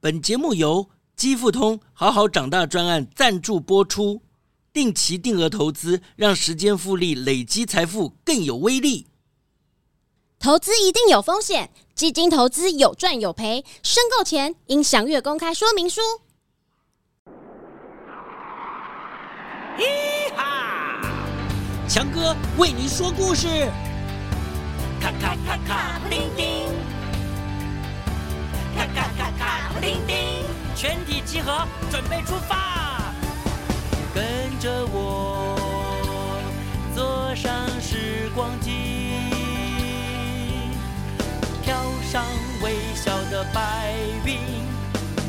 本节目由基富通好好长大专案赞助播出，定期定额投资，让时间复利累积财富更有威力。投资一定有风险，基金投资有赚有赔，申购前应详阅公开说明书。咦哈！强哥为你说故事。咔咔咔咔，叮叮。叮叮。全体集合，准备出发。跟着我，坐上时光机，飘上微笑的白云，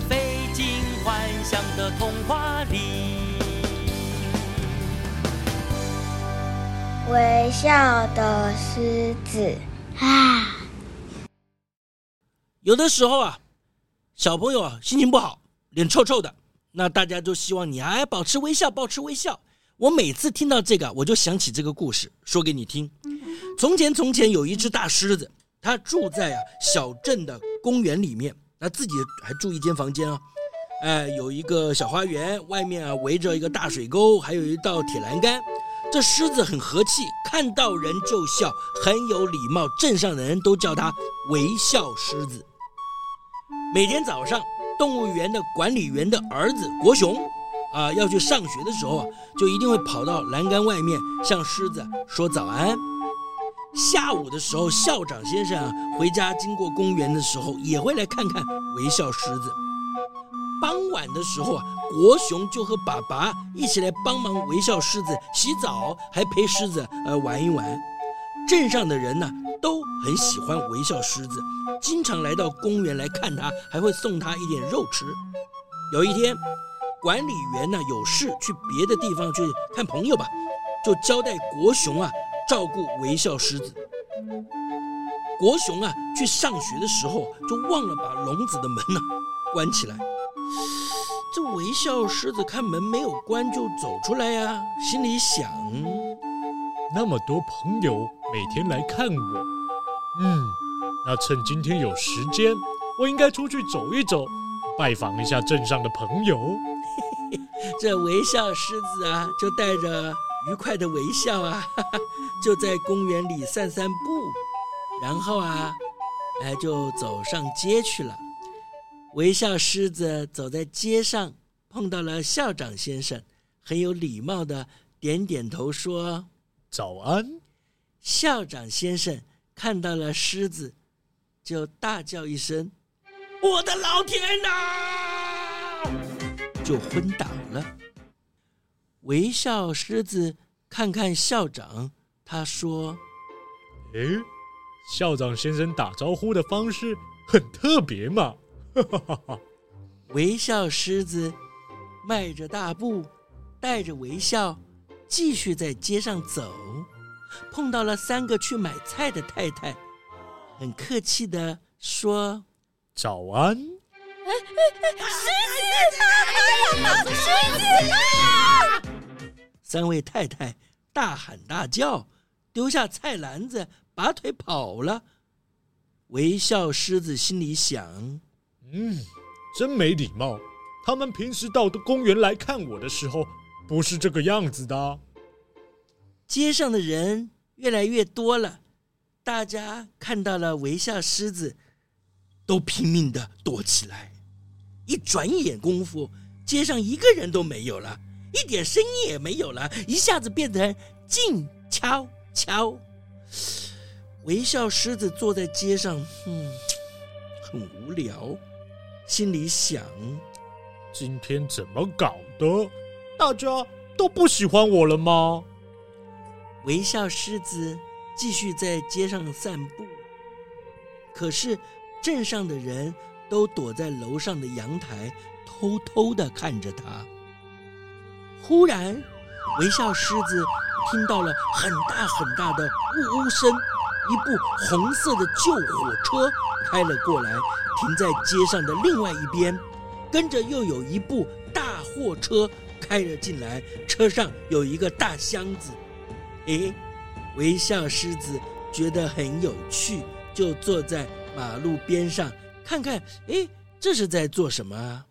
飞进幻想的童话里。微笑的狮子啊，有的时候啊，小朋友啊心情不好，脸臭臭的，那大家都希望你哎保持微笑，保持微笑。我每次听到这个，我就想起这个故事，说给你听。从前从前有一只大狮子，它住在啊小镇的公园里面，那自己还住一间房间啊，哎有一个小花园，外面啊围着一个大水沟，还有一道铁栏杆。这狮子很和气，看到人就笑，很有礼貌。镇上的人都叫它微笑狮子。每天早上，动物园的管理员的儿子国雄，啊、要去上学的时候啊，就一定会跑到栏杆外面向狮子说早安。下午的时候，校长先生啊回家经过公园的时候，也会来看看微笑狮子。傍晚的时候啊，国雄就和爸爸一起来帮忙微笑狮子洗澡，还陪狮子呃玩一玩。镇上的人呢都很喜欢微笑狮子，经常来到公园来看它，还会送它一点肉吃。有一天，管理员呢有事去别的地方去看朋友吧，就交代国雄啊照顾微笑狮子。国雄啊去上学的时候就忘了把笼子的门呢关起来。这微笑狮子看门没有关就走出来呀，心里想：那么多朋友每天来看我，嗯，那趁今天有时间，我应该出去走一走，拜访一下镇上的朋友。这微笑狮子啊，就带着愉快的微笑啊，就在公园里散散步，然后啊，哎，就走上街去了。微笑狮子走在街上，碰到了校长先生，很有礼貌的点点头说：“早安。”校长先生看到了狮子，就大叫一声：“我的老天哪！”就昏倒了。微笑狮子看看校长，他说：“诶，校长先生打招呼的方式很特别嘛。”微笑狮子迈着大步，带着微笑，继续在街上走。碰到了三个去买菜的太太，很客气地说：“早安。”狮子，狮子！三位太太大喊大叫，丢下菜篮子，拔腿跑了。微笑狮子心里想。嗯，真没礼貌。他们平时到公园来看我的时候，不是这个样子的。街上的人越来越多了，大家看到了微笑狮子，都拼命的躲起来。一转眼功夫，街上一个人都没有了，一点声音也没有了，一下子变成静悄悄。微笑狮子坐在街上，嗯，很无聊。心里想：今天怎么搞的？大家都不喜欢我了吗？微笑狮子继续在街上散步，可是镇上的人都躲在楼上的阳台，偷偷地看着他。忽然，微笑狮子听到了很大很大的呜呜声，一部红色的旧火车开了过来。停在街上的另外一边，跟着又有一部大货车开了进来，车上有一个大箱子。诶，微笑狮子觉得很有趣，就坐在马路边上看看。诶，这是在做什么？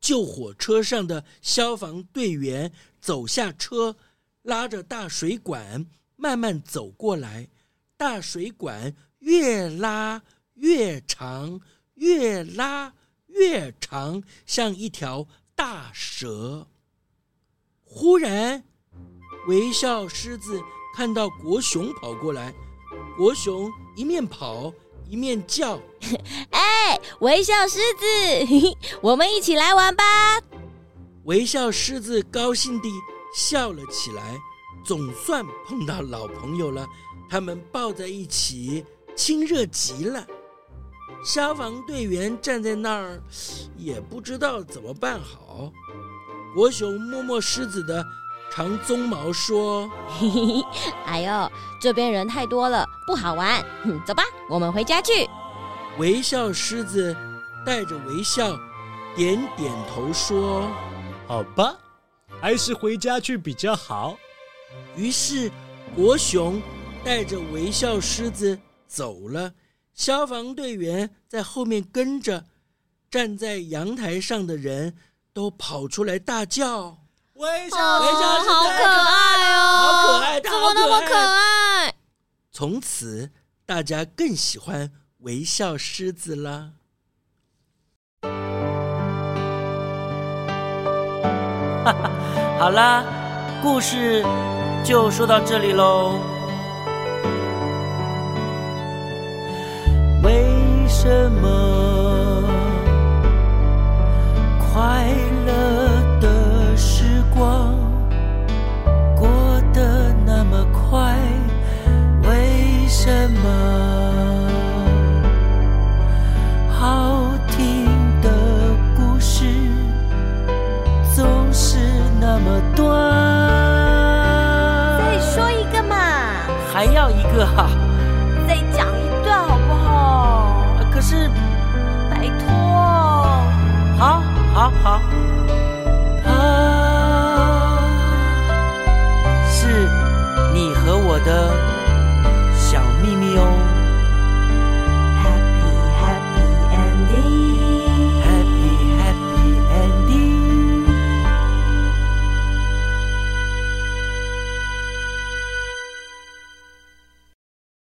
救火车上的消防队员走下车，拉着大水管慢慢走过来，大水管越拉越长，越拉越长，像一条大蛇。忽然，微笑狮子看到国雄跑过来，国雄一面跑。一面叫：“ 哎，微笑狮子，我们一起来玩吧！”微笑狮子高兴地笑了起来，总算碰到老朋友了。他们抱在一起，亲热极了。消防队员站在那儿，也不知道怎么办好。国雄摸摸狮子的长鬃毛说：“嘿嘿，哎呦，这边人太多了，不好玩。走吧，我们回家去。”微笑狮子带着微笑，点点头说：“好吧，还是回家去比较好。”于是国雄带着微笑狮子走了，消防队员在后面跟着，站在阳台上的人都跑出来大叫。微笑，哦、微笑是好可爱哦，好可爱，怎么那么可爱？从此，大家更喜欢微笑狮子了。哈哈，好啦，故事就说到这里喽。为什么